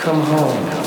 Come home.